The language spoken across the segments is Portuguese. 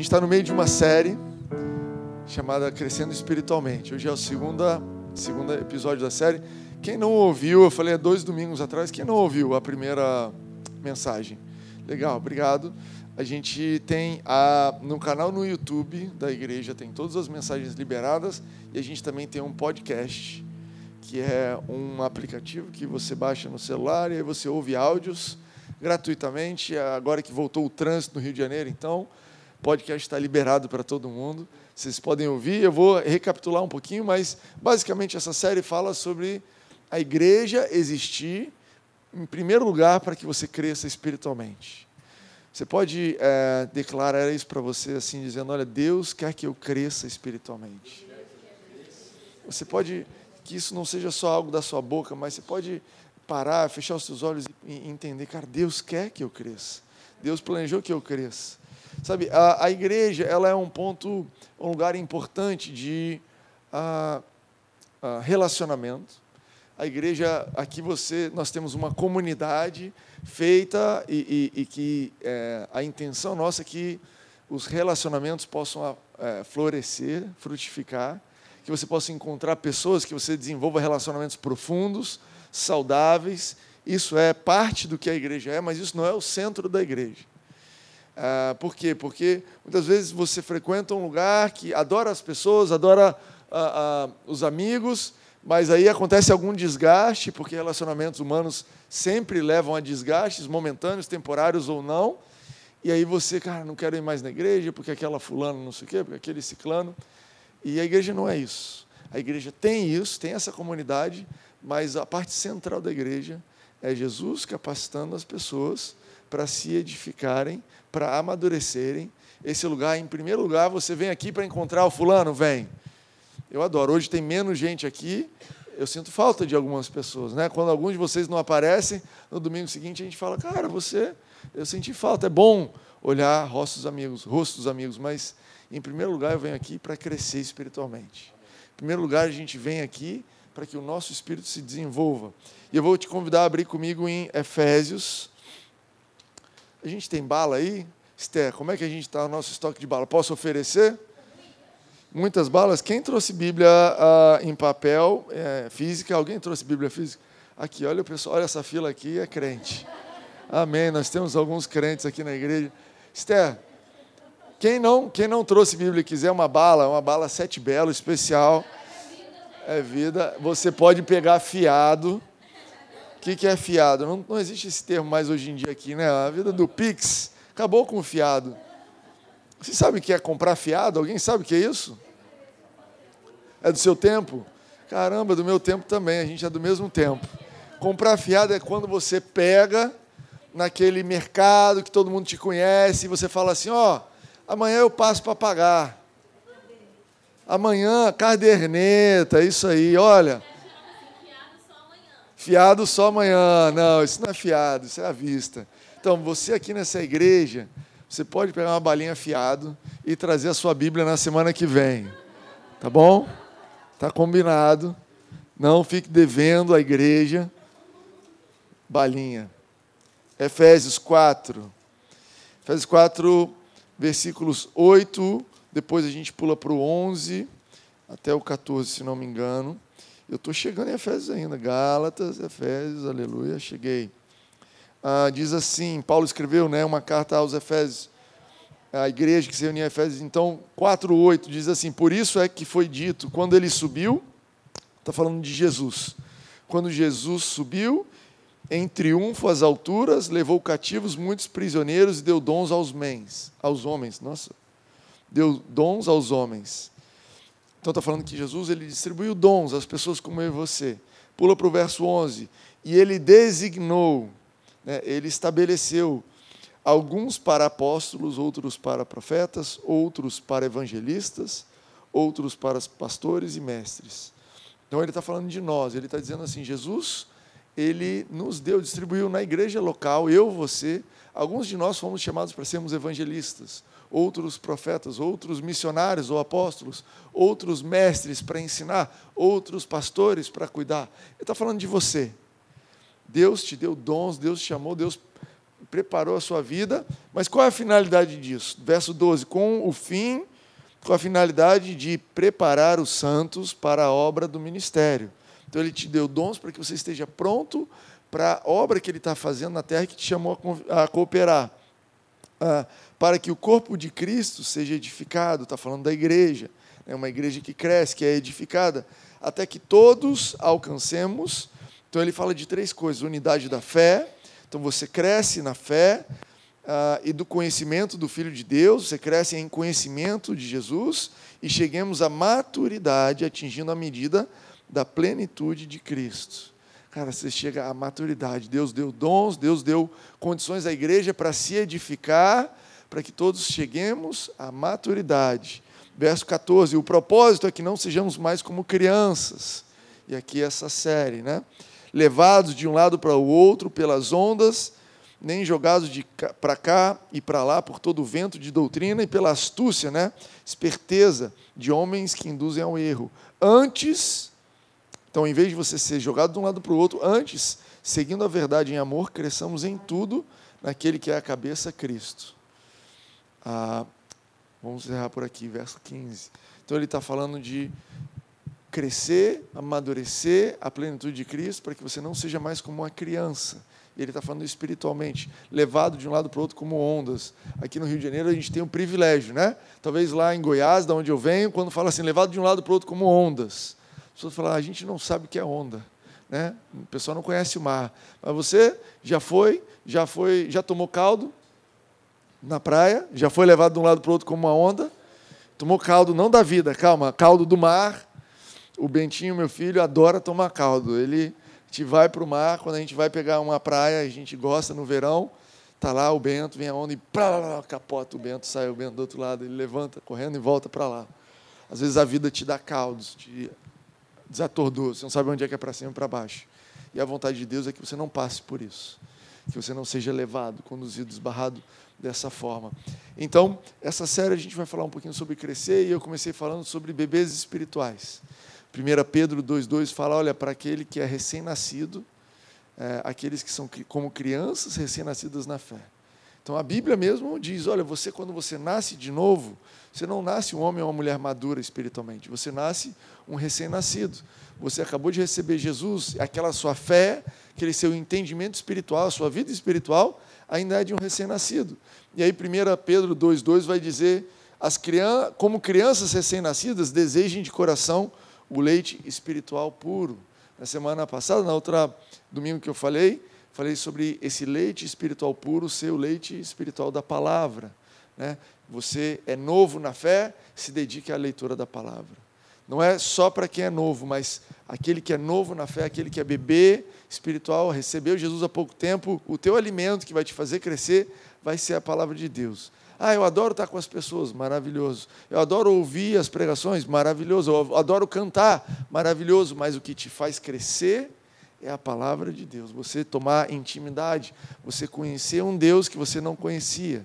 gente está no meio de uma série chamada Crescendo Espiritualmente. Hoje é o segundo, segundo episódio da série. Quem não ouviu, eu falei há dois domingos atrás, quem não ouviu a primeira mensagem? Legal, obrigado. A gente tem a, no canal no YouTube da igreja, tem todas as mensagens liberadas e a gente também tem um podcast, que é um aplicativo que você baixa no celular e aí você ouve áudios gratuitamente. Agora que voltou o trânsito no Rio de Janeiro, então, podcast está liberado para todo mundo. Vocês podem ouvir. Eu vou recapitular um pouquinho, mas basicamente essa série fala sobre a igreja existir, em primeiro lugar, para que você cresça espiritualmente. Você pode é, declarar isso para você assim, dizendo: Olha, Deus quer que eu cresça espiritualmente. Você pode, que isso não seja só algo da sua boca, mas você pode parar, fechar os seus olhos e entender, cara, Deus quer que eu cresça. Deus planejou que eu cresça. Sabe, a, a igreja ela é um ponto, um lugar importante de a, a relacionamento. A igreja, aqui você, nós temos uma comunidade feita e, e, e que é, a intenção nossa é que os relacionamentos possam é, florescer, frutificar, que você possa encontrar pessoas, que você desenvolva relacionamentos profundos, saudáveis. Isso é parte do que a igreja é, mas isso não é o centro da igreja. Ah, por quê? Porque muitas vezes você frequenta um lugar que adora as pessoas, adora ah, ah, os amigos, mas aí acontece algum desgaste, porque relacionamentos humanos sempre levam a desgastes momentâneos, temporários ou não. E aí você, cara, não quero ir mais na igreja porque aquela fulano não sei o quê, porque aquele ciclano. E a igreja não é isso. A igreja tem isso, tem essa comunidade, mas a parte central da igreja é Jesus capacitando as pessoas para se edificarem, para amadurecerem. Esse lugar, em primeiro lugar, você vem aqui para encontrar o fulano, vem. Eu adoro. Hoje tem menos gente aqui. Eu sinto falta de algumas pessoas, né? Quando alguns de vocês não aparecem, no domingo seguinte a gente fala, cara, você, eu senti falta. É bom olhar rostos amigos, rostos amigos, mas em primeiro lugar eu venho aqui para crescer espiritualmente. Em primeiro lugar a gente vem aqui para que o nosso espírito se desenvolva. E eu vou te convidar a abrir comigo em Efésios. A gente tem bala aí? Esther, como é que a gente está no nosso estoque de bala? Posso oferecer? Muitas balas. Quem trouxe Bíblia ah, em papel, é, física? Alguém trouxe Bíblia física? Aqui, olha o pessoal, olha essa fila aqui, é crente. Amém. Nós temos alguns crentes aqui na igreja. Esther, quem não, quem não trouxe Bíblia e quiser uma bala, uma bala sete belo especial, é vida. Você pode pegar fiado. O que, que é fiado? Não, não existe esse termo mais hoje em dia aqui, né? A vida do Pix acabou com o fiado. Você sabe o que é comprar fiado? Alguém sabe o que é isso? É do seu tempo? Caramba, do meu tempo também, a gente é do mesmo tempo. Comprar fiado é quando você pega naquele mercado que todo mundo te conhece e você fala assim: ó, oh, amanhã eu passo para pagar. Amanhã, caderneta, isso aí, olha. Fiado só amanhã. Não, isso não é fiado, isso é à vista. Então, você aqui nessa igreja, você pode pegar uma balinha fiado e trazer a sua Bíblia na semana que vem. Tá bom? Tá combinado. Não fique devendo à igreja balinha. Efésios 4. Efésios 4, versículos 8, depois a gente pula para o 11 até o 14, se não me engano. Eu estou chegando em Efésios ainda. Gálatas, Efésios, aleluia, cheguei ah, diz assim, Paulo escreveu né, uma carta aos Efésios, a igreja que se reunia em Efésios, então 4,8 diz assim, por isso é que foi dito, quando ele subiu, está falando de Jesus, quando Jesus subiu em triunfo às alturas, levou cativos muitos prisioneiros e deu dons aos mens, aos homens, nossa, deu dons aos homens. Então está falando que Jesus ele distribuiu dons às pessoas como eu e você. Pula para o verso 11. E ele designou né, ele estabeleceu alguns para apóstolos, outros para profetas, outros para evangelistas, outros para pastores e mestres. Então ele está falando de nós, ele está dizendo assim: Jesus, ele nos deu, distribuiu na igreja local, eu, você, alguns de nós fomos chamados para sermos evangelistas, outros profetas, outros missionários ou apóstolos, outros mestres para ensinar, outros pastores para cuidar. Ele está falando de você. Deus te deu dons, Deus te chamou, Deus preparou a sua vida, mas qual é a finalidade disso? Verso 12: com o fim, com a finalidade de preparar os santos para a obra do ministério. Então, ele te deu dons para que você esteja pronto para a obra que ele está fazendo na terra que te chamou a cooperar. Ah, para que o corpo de Cristo seja edificado, está falando da igreja, é uma igreja que cresce, que é edificada, até que todos alcancemos. Então ele fala de três coisas: unidade da fé, então você cresce na fé ah, e do conhecimento do Filho de Deus, você cresce em conhecimento de Jesus e cheguemos à maturidade, atingindo a medida da plenitude de Cristo. Cara, você chega à maturidade. Deus deu dons, Deus deu condições à igreja para se edificar, para que todos cheguemos à maturidade. Verso 14: O propósito é que não sejamos mais como crianças. E aqui essa série, né? Levados de um lado para o outro pelas ondas, nem jogados para cá e para lá por todo o vento de doutrina e pela astúcia, né? Esperteza de homens que induzem ao erro. Antes, então, em vez de você ser jogado de um lado para o outro, antes, seguindo a verdade em amor, cresçamos em tudo naquele que é a cabeça, Cristo. Ah, vamos encerrar por aqui, verso 15. Então, ele está falando de crescer, amadurecer a plenitude de Cristo, para que você não seja mais como uma criança. Ele está falando espiritualmente, levado de um lado para o outro como ondas. Aqui no Rio de Janeiro a gente tem um privilégio, né? Talvez lá em Goiás, da onde eu venho, quando fala assim, levado de um lado para o outro como ondas pessoas falam, ah, a gente não sabe o que é onda. Né? O pessoal não conhece o mar. Mas você já foi, já foi, já tomou caldo na praia, já foi levado de um lado para o outro como uma onda, tomou caldo não da vida, calma, caldo do mar. O Bentinho, meu filho, adora tomar caldo. Ele te vai para o mar, quando a gente vai pegar uma praia, a gente gosta no verão, tá lá o Bento, vem a onda e plá, capota o Bento, sai o Bento do outro lado, ele levanta correndo e volta para lá. Às vezes a vida te dá caldos, te desatordoa, você não sabe onde é que é para cima e para baixo. E a vontade de Deus é que você não passe por isso, que você não seja levado, conduzido, esbarrado dessa forma. Então, essa série a gente vai falar um pouquinho sobre crescer e eu comecei falando sobre bebês espirituais. 1 Pedro 2,2 fala: olha, para aquele que é recém-nascido, é, aqueles que são como crianças recém-nascidas na fé. Então a Bíblia mesmo diz: olha, você, quando você nasce de novo, você não nasce um homem ou uma mulher madura espiritualmente, você nasce um recém-nascido. Você acabou de receber Jesus, aquela sua fé, aquele seu entendimento espiritual, a sua vida espiritual, ainda é de um recém-nascido. E aí, 1 Pedro 2,2 vai dizer: as crianças, como crianças recém-nascidas, desejem de coração o leite espiritual puro. Na semana passada, na outra domingo que eu falei, falei sobre esse leite espiritual puro ser o leite espiritual da palavra. Né? Você é novo na fé, se dedique à leitura da palavra. Não é só para quem é novo, mas aquele que é novo na fé, aquele que é bebê espiritual, recebeu Jesus há pouco tempo, o teu alimento que vai te fazer crescer vai ser a palavra de Deus. Ah, eu adoro estar com as pessoas, maravilhoso. Eu adoro ouvir as pregações, maravilhoso. Eu adoro cantar, maravilhoso. Mas o que te faz crescer é a palavra de Deus. Você tomar intimidade, você conhecer um Deus que você não conhecia.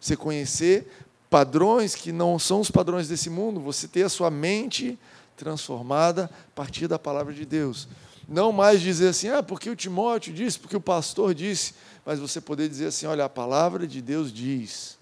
Você conhecer padrões que não são os padrões desse mundo, você ter a sua mente transformada a partir da palavra de Deus. Não mais dizer assim, ah, porque o Timóteo disse, porque o pastor disse, mas você poder dizer assim, olha, a palavra de Deus diz.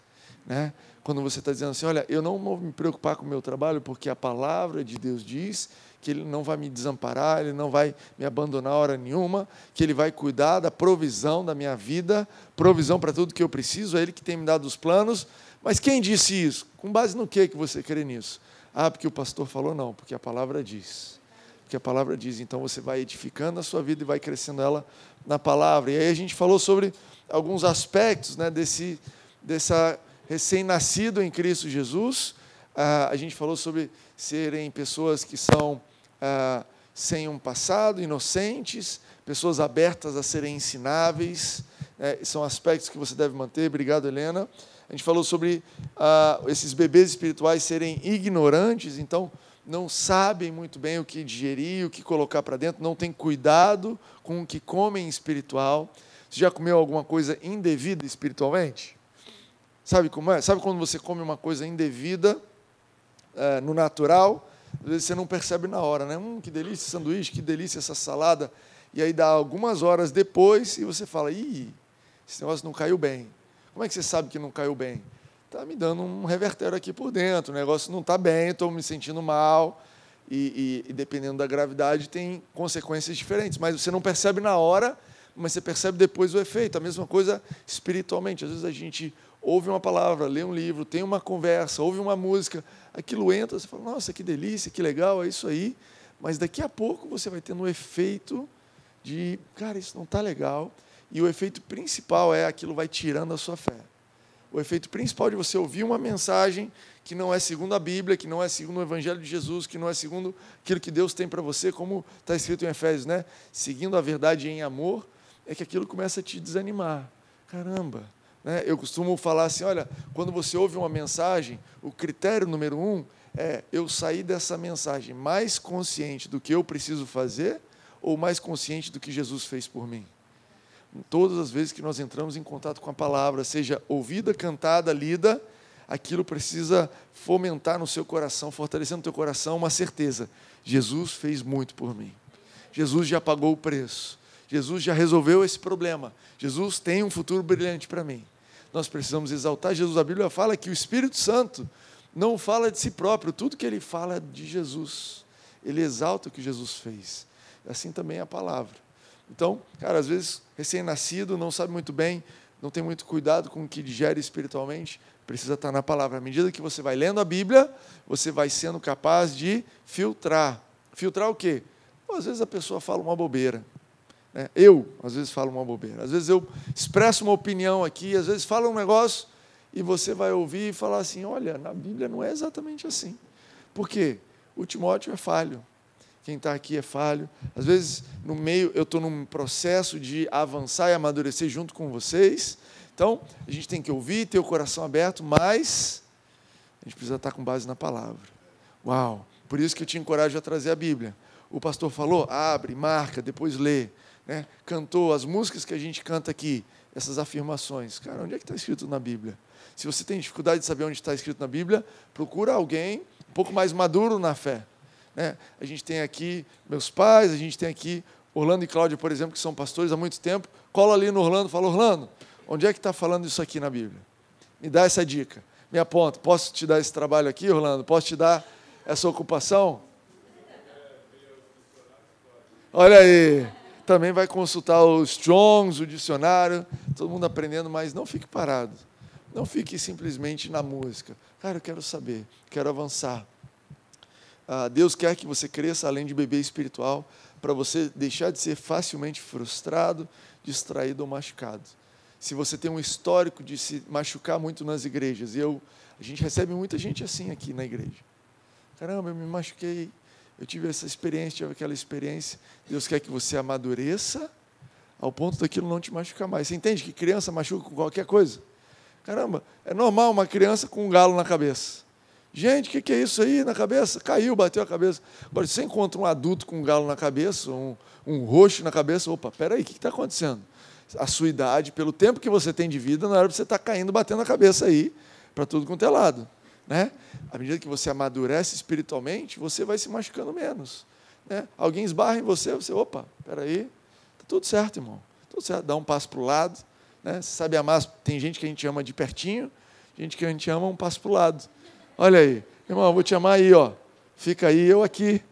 Né? Quando você está dizendo assim, olha, eu não vou me preocupar com o meu trabalho, porque a palavra de Deus diz que Ele não vai me desamparar, Ele não vai me abandonar hora nenhuma, que Ele vai cuidar da provisão da minha vida, provisão para tudo que eu preciso, é Ele que tem me dado os planos, mas quem disse isso? Com base no que que você crê nisso? Ah, porque o pastor falou não, porque a palavra diz. Porque a palavra diz, então você vai edificando a sua vida e vai crescendo ela na palavra. E aí a gente falou sobre alguns aspectos né, desse dessa recém-nascido em Cristo Jesus. Ah, a gente falou sobre serem pessoas que são ah, sem um passado, inocentes, pessoas abertas a serem ensináveis. Né, são aspectos que você deve manter. Obrigado, Helena. A gente falou sobre ah, esses bebês espirituais serem ignorantes, então não sabem muito bem o que digerir, o que colocar para dentro, não têm cuidado com o que comem espiritual. Você já comeu alguma coisa indevida espiritualmente? Sabe como é? Sabe quando você come uma coisa indevida é, no natural? Às vezes você não percebe na hora, né? Hum, que delícia esse sanduíche, que delícia essa salada. E aí dá algumas horas depois e você fala, ih, esse negócio não caiu bem. Como é que você sabe que não caiu bem? Está me dando um revertério aqui por dentro, o negócio não está bem, estou me sentindo mal. E, e, e, dependendo da gravidade, tem consequências diferentes. Mas você não percebe na hora, mas você percebe depois o efeito. A mesma coisa espiritualmente. Às vezes a gente ouve uma palavra, lê um livro, tem uma conversa, ouve uma música, aquilo entra, você fala, nossa, que delícia, que legal, é isso aí. Mas daqui a pouco você vai tendo um efeito de, cara, isso não está legal. E o efeito principal é aquilo vai tirando a sua fé. O efeito principal de você ouvir uma mensagem que não é segundo a Bíblia, que não é segundo o Evangelho de Jesus, que não é segundo aquilo que Deus tem para você, como está escrito em Efésios, né? Seguindo a verdade em amor, é que aquilo começa a te desanimar. Caramba! Né? Eu costumo falar assim: olha, quando você ouve uma mensagem, o critério número um é eu sair dessa mensagem mais consciente do que eu preciso fazer ou mais consciente do que Jesus fez por mim todas as vezes que nós entramos em contato com a palavra, seja ouvida, cantada, lida, aquilo precisa fomentar no seu coração, fortalecer no teu coração uma certeza: Jesus fez muito por mim. Jesus já pagou o preço. Jesus já resolveu esse problema. Jesus tem um futuro brilhante para mim. Nós precisamos exaltar Jesus. A Bíblia fala que o Espírito Santo não fala de si próprio, tudo que ele fala é de Jesus. Ele exalta o que Jesus fez. Assim também é a palavra. Então, cara, às vezes, recém-nascido, não sabe muito bem, não tem muito cuidado com o que digere espiritualmente, precisa estar na palavra. À medida que você vai lendo a Bíblia, você vai sendo capaz de filtrar. Filtrar o quê? Às vezes a pessoa fala uma bobeira. Né? Eu, às vezes, falo uma bobeira. Às vezes eu expresso uma opinião aqui, às vezes falo um negócio e você vai ouvir e falar assim: olha, na Bíblia não é exatamente assim. Por quê? O Timóteo é falho quem está aqui é falho. Às vezes, no meio, eu estou num processo de avançar e amadurecer junto com vocês. Então, a gente tem que ouvir, ter o coração aberto, mas a gente precisa estar com base na palavra. Uau! Por isso que eu te encorajo a trazer a Bíblia. O pastor falou, abre, marca, depois lê. Né? Cantou as músicas que a gente canta aqui, essas afirmações. Cara, onde é que está escrito na Bíblia? Se você tem dificuldade de saber onde está escrito na Bíblia, procura alguém um pouco mais maduro na fé. Né? A gente tem aqui meus pais, a gente tem aqui Orlando e Cláudia, por exemplo, que são pastores há muito tempo. Cola ali no Orlando e fala, Orlando, onde é que está falando isso aqui na Bíblia? Me dá essa dica. Me aponta. Posso te dar esse trabalho aqui, Orlando? Posso te dar essa ocupação? Olha aí. Também vai consultar os Strongs, o dicionário, todo mundo aprendendo, mas não fique parado. Não fique simplesmente na música. Cara, eu quero saber, quero avançar. Ah, Deus quer que você cresça além de bebê espiritual, para você deixar de ser facilmente frustrado, distraído ou machucado. Se você tem um histórico de se machucar muito nas igrejas, eu, a gente recebe muita gente assim aqui na igreja. Caramba, eu me machuquei, eu tive essa experiência, tive aquela experiência. Deus quer que você amadureça ao ponto daquilo não te machucar mais. Você entende que criança machuca com qualquer coisa? Caramba, é normal uma criança com um galo na cabeça. Gente, o que, que, é isso aí na cabeça? Caiu, bateu a cabeça. Agora, se você encontra um adulto com um galo na cabeça, um, um roxo na cabeça, opa, peraí, o que está acontecendo? A sua idade, pelo tempo que você tem de vida, era para você estar tá caindo, batendo a cabeça aí, para tudo quanto é lado. Né? À medida que você amadurece espiritualmente, você vai se machucando menos. Né? Alguém esbarra em você, você, opa, peraí, está tudo certo, irmão. Tudo certo, dá um passo para o lado. Né? Você sabe amar, tem gente que a gente ama de pertinho, gente que a gente ama um passo para o lado. Olha aí, irmão, vou te chamar aí, ó. Fica aí, eu aqui.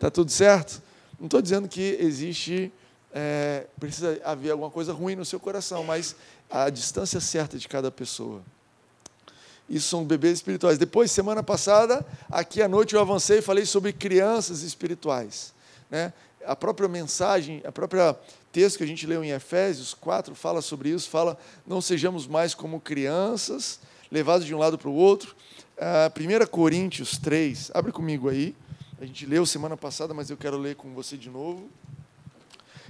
Tá tudo certo? Não estou dizendo que existe, é, precisa haver alguma coisa ruim no seu coração, mas a distância certa de cada pessoa. Isso são bebês espirituais. Depois, semana passada, aqui à noite eu avancei e falei sobre crianças espirituais. Né? A própria mensagem, a própria texto que a gente leu em Efésios 4 fala sobre isso, fala, não sejamos mais como crianças, levados de um lado para o outro, 1 Coríntios 3, abre comigo aí. A gente leu semana passada, mas eu quero ler com você de novo.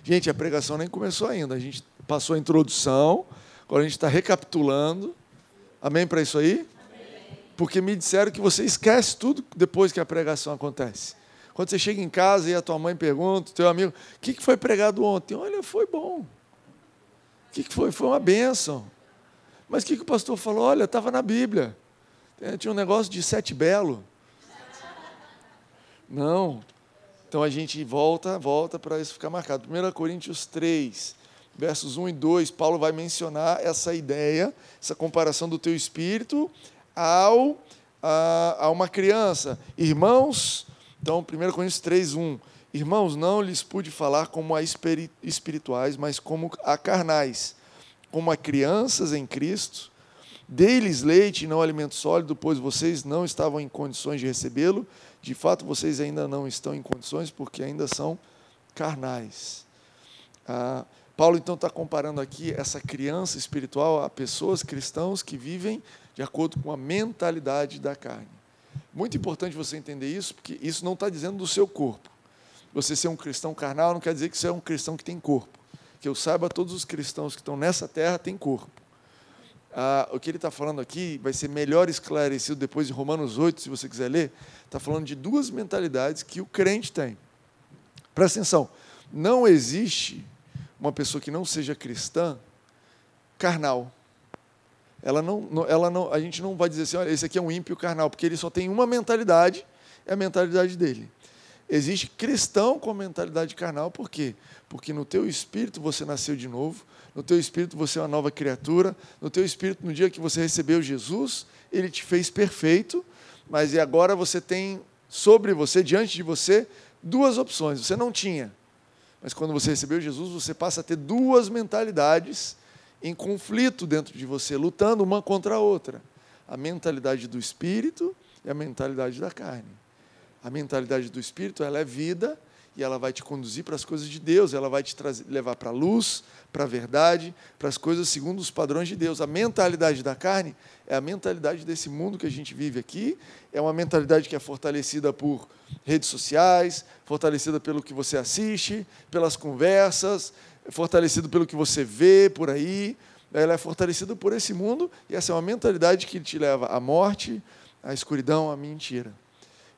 Gente, a pregação nem começou ainda. A gente passou a introdução, agora a gente está recapitulando. Amém para isso aí? Porque me disseram que você esquece tudo depois que a pregação acontece. Quando você chega em casa e a tua mãe pergunta, teu amigo, o que foi pregado ontem? Olha, foi bom. O que foi? Foi uma bênção. Mas o que o pastor falou? Olha, estava na Bíblia. É, tinha um negócio de sete belo. Não. Então a gente volta, volta para isso ficar marcado. 1 Coríntios 3. Versos 1 e 2, Paulo vai mencionar essa ideia, essa comparação do teu espírito ao, a, a uma criança. Irmãos, então, 1 Coríntios 3, 1. Irmãos, não lhes pude falar como a espirituais, mas como a carnais, como a crianças em Cristo. Dei-lhes leite e não alimento sólido, pois vocês não estavam em condições de recebê-lo. De fato, vocês ainda não estão em condições, porque ainda são carnais. Ah, Paulo então está comparando aqui essa criança espiritual a pessoas cristãos que vivem de acordo com a mentalidade da carne. Muito importante você entender isso, porque isso não está dizendo do seu corpo. Você ser um cristão carnal não quer dizer que você é um cristão que tem corpo. Que eu saiba, todos os cristãos que estão nessa terra têm corpo. Ah, o que ele está falando aqui vai ser melhor esclarecido depois de Romanos 8, se você quiser ler. Está falando de duas mentalidades que o crente tem. Presta atenção, não existe uma pessoa que não seja cristã carnal. Ela não, ela não, a gente não vai dizer assim, olha, esse aqui é um ímpio carnal, porque ele só tem uma mentalidade, é a mentalidade dele. Existe cristão com mentalidade carnal, por quê? Porque no teu espírito você nasceu de novo, no teu espírito você é uma nova criatura, no teu espírito, no dia que você recebeu Jesus, ele te fez perfeito, mas e agora você tem sobre você, diante de você, duas opções. Você não tinha, mas quando você recebeu Jesus, você passa a ter duas mentalidades em conflito dentro de você, lutando uma contra a outra: a mentalidade do espírito e a mentalidade da carne. A mentalidade do espírito ela é vida e ela vai te conduzir para as coisas de Deus, ela vai te trazer, levar para a luz, para a verdade, para as coisas segundo os padrões de Deus. A mentalidade da carne é a mentalidade desse mundo que a gente vive aqui, é uma mentalidade que é fortalecida por redes sociais, fortalecida pelo que você assiste, pelas conversas, fortalecida pelo que você vê por aí. Ela é fortalecida por esse mundo e essa é uma mentalidade que te leva à morte, à escuridão, à mentira.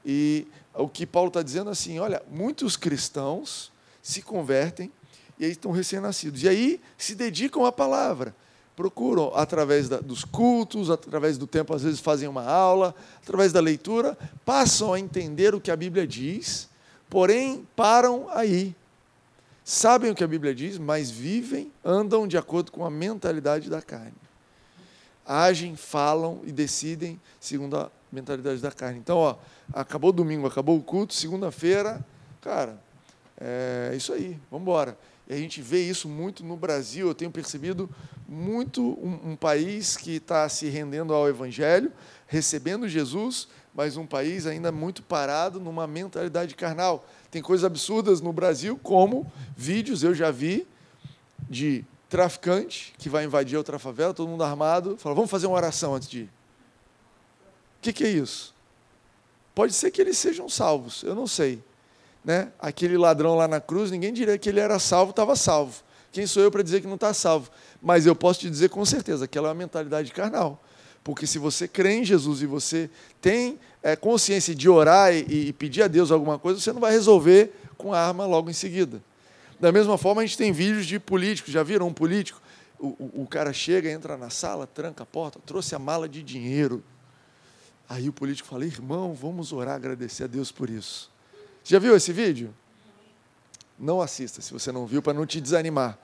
E o que Paulo está dizendo assim, olha, muitos cristãos se convertem e aí estão recém-nascidos. E aí se dedicam à palavra. Procuram, através da, dos cultos, através do tempo, às vezes fazem uma aula, através da leitura, passam a entender o que a Bíblia diz, porém param aí. Sabem o que a Bíblia diz, mas vivem, andam de acordo com a mentalidade da carne. Agem, falam e decidem segundo a mentalidade da carne. Então, ó, acabou domingo, acabou o culto, segunda-feira, cara, é isso aí, vamos embora. E a gente vê isso muito no Brasil, eu tenho percebido muito um, um país que está se rendendo ao Evangelho, recebendo Jesus, mas um país ainda muito parado numa mentalidade carnal. Tem coisas absurdas no Brasil, como vídeos, eu já vi, de traficante que vai invadir outra favela, todo mundo armado, fala, vamos fazer uma oração antes de ir. Que, que é isso? Pode ser que eles sejam salvos, eu não sei. Né? Aquele ladrão lá na cruz, ninguém diria que ele era salvo, estava salvo. Quem sou eu para dizer que não está salvo? Mas eu posso te dizer com certeza que ela é uma mentalidade carnal. Porque se você crê em Jesus e você tem é, consciência de orar e, e, pedir a Deus alguma coisa, você não vai resolver com a arma logo em seguida. Da mesma forma, a gente tem vídeos de políticos. Já viram um político? O, o, o cara chega, entra na sala, tranca a porta, trouxe a mala de dinheiro. Aí o político fala: irmão, vamos orar, agradecer a Deus por isso. Já viu esse vídeo? Não assista, se você não viu, para não te desanimar.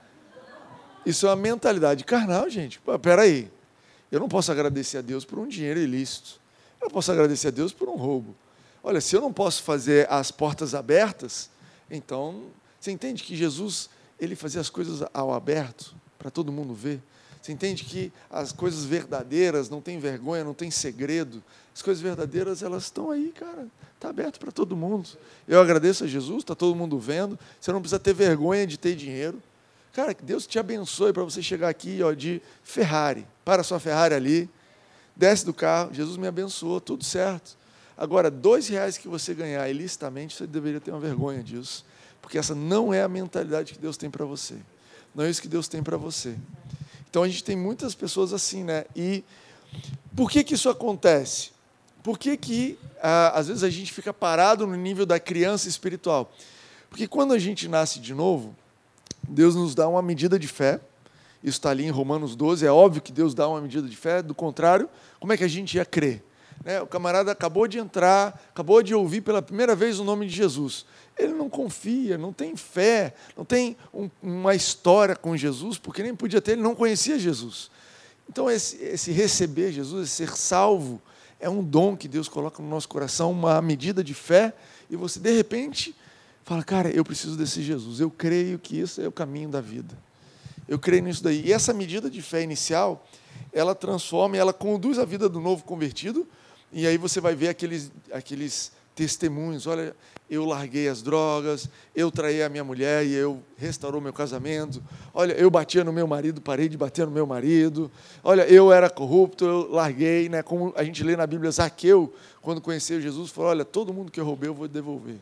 Isso é uma mentalidade carnal, gente. Pô, peraí. Eu não posso agradecer a Deus por um dinheiro ilícito. Eu não posso agradecer a Deus por um roubo. Olha, se eu não posso fazer as portas abertas, então você entende que Jesus ele fazia as coisas ao aberto para todo mundo ver. Você entende que as coisas verdadeiras não tem vergonha, não tem segredo. As coisas verdadeiras elas estão aí, cara. Está aberto para todo mundo. Eu agradeço a Jesus, está todo mundo vendo. Você não precisa ter vergonha de ter dinheiro. Cara, que Deus te abençoe para você chegar aqui ó, de Ferrari. Para a sua Ferrari ali, desce do carro, Jesus me abençoou, tudo certo. Agora, dois reais que você ganhar ilicitamente, você deveria ter uma vergonha disso. Porque essa não é a mentalidade que Deus tem para você. Não é isso que Deus tem para você. Então a gente tem muitas pessoas assim, né? E por que, que isso acontece? Por que, que às vezes a gente fica parado no nível da criança espiritual? Porque quando a gente nasce de novo, Deus nos dá uma medida de fé. Isso está ali em Romanos 12. É óbvio que Deus dá uma medida de fé. Do contrário, como é que a gente ia crer? Né? O camarada acabou de entrar, acabou de ouvir pela primeira vez o nome de Jesus. Ele não confia, não tem fé, não tem um, uma história com Jesus, porque nem podia ter, ele não conhecia Jesus. Então, esse, esse receber Jesus, esse ser salvo, é um dom que Deus coloca no nosso coração, uma medida de fé, e você, de repente, fala: Cara, eu preciso desse Jesus, eu creio que isso é o caminho da vida. Eu creio nisso daí. E essa medida de fé inicial, ela transforma, ela conduz a vida do novo convertido, e aí você vai ver aqueles, aqueles testemunhos. Olha, eu larguei as drogas, eu traí a minha mulher e eu restaurou meu casamento. Olha, eu batia no meu marido, parei de bater no meu marido. Olha, eu era corrupto, eu larguei, né? Como a gente lê na Bíblia, Zaqueu, quando conheceu Jesus, falou: Olha, todo mundo que eu roubei eu vou devolver.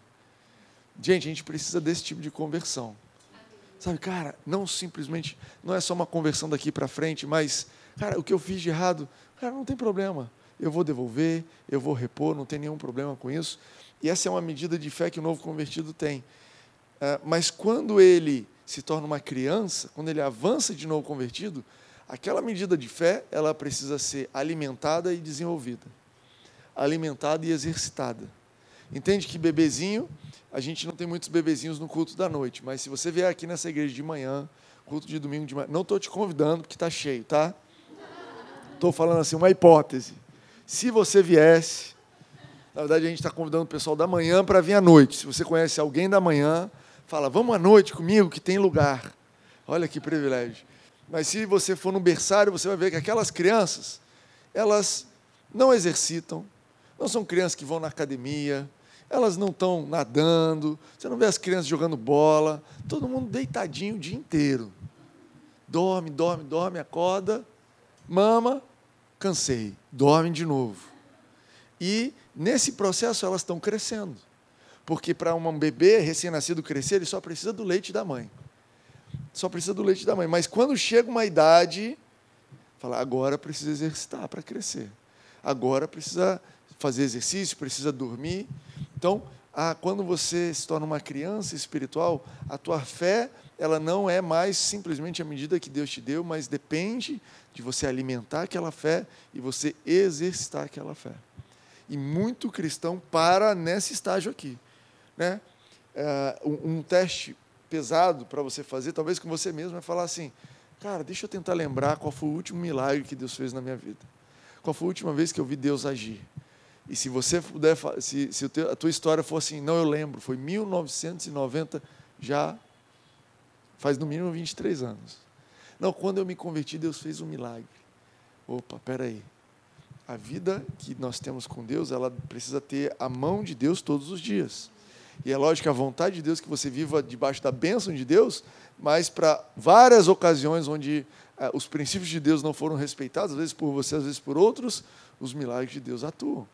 Gente, a gente precisa desse tipo de conversão. Sabe, cara, não simplesmente, não é só uma conversão daqui para frente, mas, cara, o que eu fiz de errado, cara, não tem problema. Eu vou devolver, eu vou repor, não tem nenhum problema com isso. E essa é uma medida de fé que o novo convertido tem. É, mas quando ele se torna uma criança, quando ele avança de novo convertido, aquela medida de fé, ela precisa ser alimentada e desenvolvida. Alimentada e exercitada. Entende que bebezinho, a gente não tem muitos bebezinhos no culto da noite, mas se você vier aqui nessa igreja de manhã, culto de domingo de manhã, não estou te convidando porque está cheio, tá? Estou falando assim, uma hipótese. Se você viesse, na verdade a gente está convidando o pessoal da manhã para vir à noite. Se você conhece alguém da manhã, fala, vamos à noite comigo que tem lugar. Olha que privilégio. Mas se você for no berçário, você vai ver que aquelas crianças, elas não exercitam, não são crianças que vão na academia, elas não estão nadando, você não vê as crianças jogando bola, todo mundo deitadinho o dia inteiro. Dorme, dorme, dorme, acorda, mama, cansei, dorme de novo. E nesse processo elas estão crescendo. Porque para um bebê recém-nascido crescer, ele só precisa do leite da mãe. Só precisa do leite da mãe. Mas quando chega uma idade, fala, agora precisa exercitar para crescer. Agora precisa fazer exercício, precisa dormir. Então, ah, quando você se torna uma criança espiritual, a tua fé ela não é mais simplesmente a medida que Deus te deu, mas depende de você alimentar aquela fé e você exercitar aquela fé. E muito cristão para nesse estágio aqui. Né? É, um, teste pesado para você fazer, talvez com você mesmo, é falar assim: cara, deixa eu tentar lembrar qual foi o último milagre que Deus fez na minha vida. Qual foi a última vez que eu vi Deus agir? E se você puder, se, se a tua história for assim, não, eu lembro, foi 1990, já faz no mínimo 23 anos. Não, quando eu me converti, Deus fez um milagre. Opa, peraí. A vida que nós temos com Deus, ela precisa ter a mão de Deus todos os dias. E é lógico que a vontade de Deus que você viva debaixo da bênção de Deus, mas para várias ocasiões onde eh, os princípios de Deus não foram respeitados, às vezes por você, às vezes por outros, os milagres de Deus atuam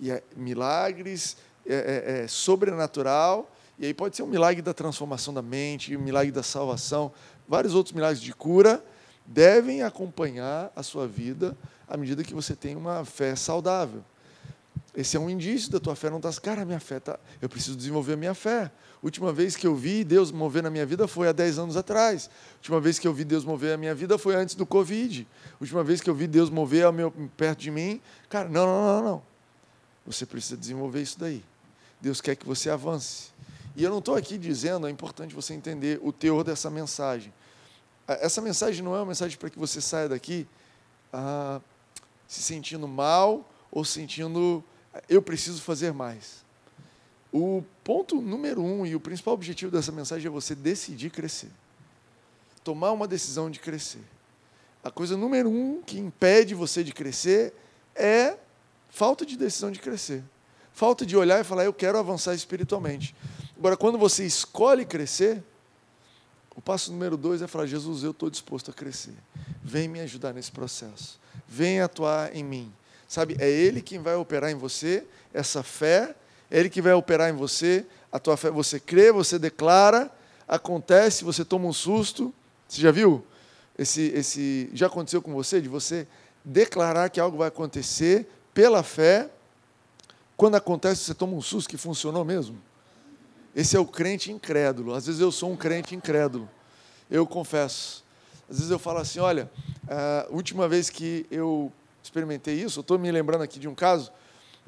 e é milagres, é, é, é, sobrenatural, e aí pode ser um milagre da transformação da mente, um milagre da salvação, vários outros milagres de cura, devem acompanhar a sua vida à medida que você tem uma fé saudável. Esse é um indício da tua fé não está. Cara, minha fé tá. Eu preciso desenvolver a minha fé. Última vez que eu vi Deus mover na minha vida foi há 10 anos atrás. Última vez que eu vi Deus mover a minha vida foi antes do Covid. Última vez que eu vi Deus mover meu, perto de mim. Cara, não, não, não, não. Você precisa desenvolver isso daí. Deus quer que você avance. E eu não estou aqui dizendo, é importante você entender o teor dessa mensagem. Essa mensagem não é uma mensagem para que você saia daqui ah, se sentindo mal ou sentindo eu preciso fazer mais. O ponto número um e o principal objetivo dessa mensagem é você decidir crescer. Tomar uma decisão de crescer. A coisa número um que impede você de crescer é Falta de decisão de crescer. Falta de olhar e falar, eu quero avançar espiritualmente. Agora, quando você escolhe crescer, o passo número dois é falar: Jesus, eu estou disposto a crescer. Vem me ajudar nesse processo. Vem atuar em mim. Sabe, é Ele quem vai operar em você essa fé, é Ele que vai operar em você a tua fé. Você crê, você declara, acontece, você toma um susto. Você já viu? Esse, esse, já aconteceu com você, de você declarar que algo vai acontecer, pela fé, quando acontece, você toma um susto que funcionou mesmo. Esse é o crente incrédulo. Às vezes eu sou um crente incrédulo. Eu confesso. Às vezes eu falo assim: olha, a última vez que eu experimentei isso, estou me lembrando aqui de um caso.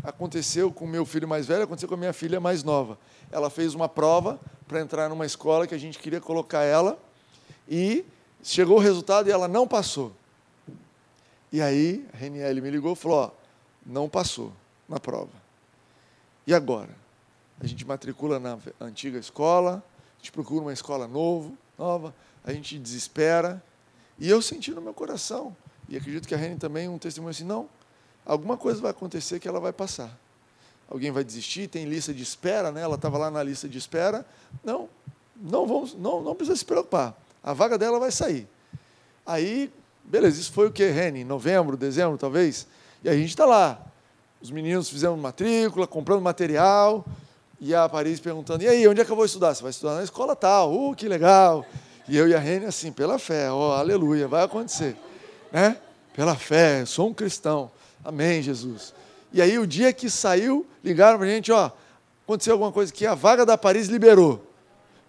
aconteceu com meu filho mais velho, aconteceu com a minha filha mais nova. Ela fez uma prova para entrar numa escola que a gente queria colocar ela e chegou o resultado e ela não passou. E aí, a Reniele me ligou e falou: ó, não passou na prova. E agora? A gente matricula na antiga escola, a gente procura uma escola novo, nova, a gente desespera. E eu senti no meu coração, e acredito que a Reni também, um testemunho assim: não, alguma coisa vai acontecer que ela vai passar. Alguém vai desistir, tem lista de espera, né? ela estava lá na lista de espera. Não, não, vamos, não, não precisa se preocupar. A vaga dela vai sair. Aí, beleza, isso foi o que, Reni? Novembro, dezembro, talvez? E a gente está lá. Os meninos fizeram matrícula, comprando material, e a Paris perguntando: e aí, onde é que eu vou estudar? Você vai estudar na escola tal, uh, que legal. E eu e a Reni, assim, pela fé, ó, oh, aleluia, vai acontecer. Né? Pela fé, sou um cristão. Amém, Jesus. E aí, o dia que saiu, ligaram para a gente: ó, aconteceu alguma coisa que a vaga da Paris liberou.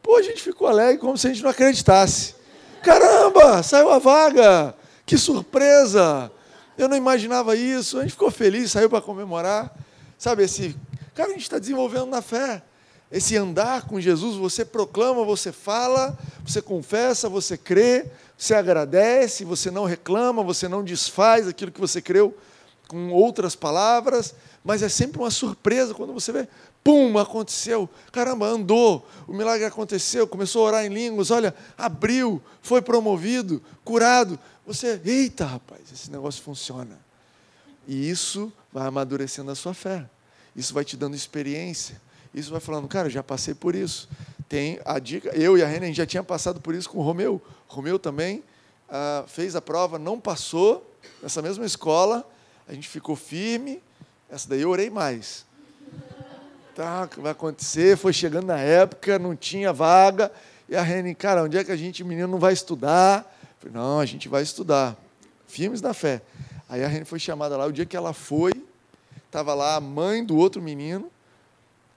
Pô, a gente ficou alegre como se a gente não acreditasse. Caramba, saiu a vaga! Que surpresa! Eu não imaginava isso. A gente ficou feliz, saiu para comemorar. Sabe, esse. Cara, a gente está desenvolvendo na fé. Esse andar com Jesus, você proclama, você fala, você confessa, você crê, você agradece, você não reclama, você não desfaz aquilo que você creu com outras palavras, mas é sempre uma surpresa quando você vê, pum, aconteceu, caramba, andou, o milagre aconteceu, começou a orar em línguas, olha, abriu, foi promovido, curado. Você, eita, rapaz, esse negócio funciona. E isso vai amadurecendo a sua fé. Isso vai te dando experiência. Isso vai falando, cara, já passei por isso. Tem a dica, eu e a Renan já tinha passado por isso com o Romeu. O Romeu também ah, fez a prova, não passou nessa mesma escola. A gente ficou firme. Essa daí eu orei mais. Tá, que vai acontecer? Foi chegando na época, não tinha vaga. E a Renan, cara, onde é que a gente, menino, não vai estudar? Falei, não, a gente vai estudar. Firmes na fé. Aí a Reni foi chamada lá. O dia que ela foi, estava lá a mãe do outro menino.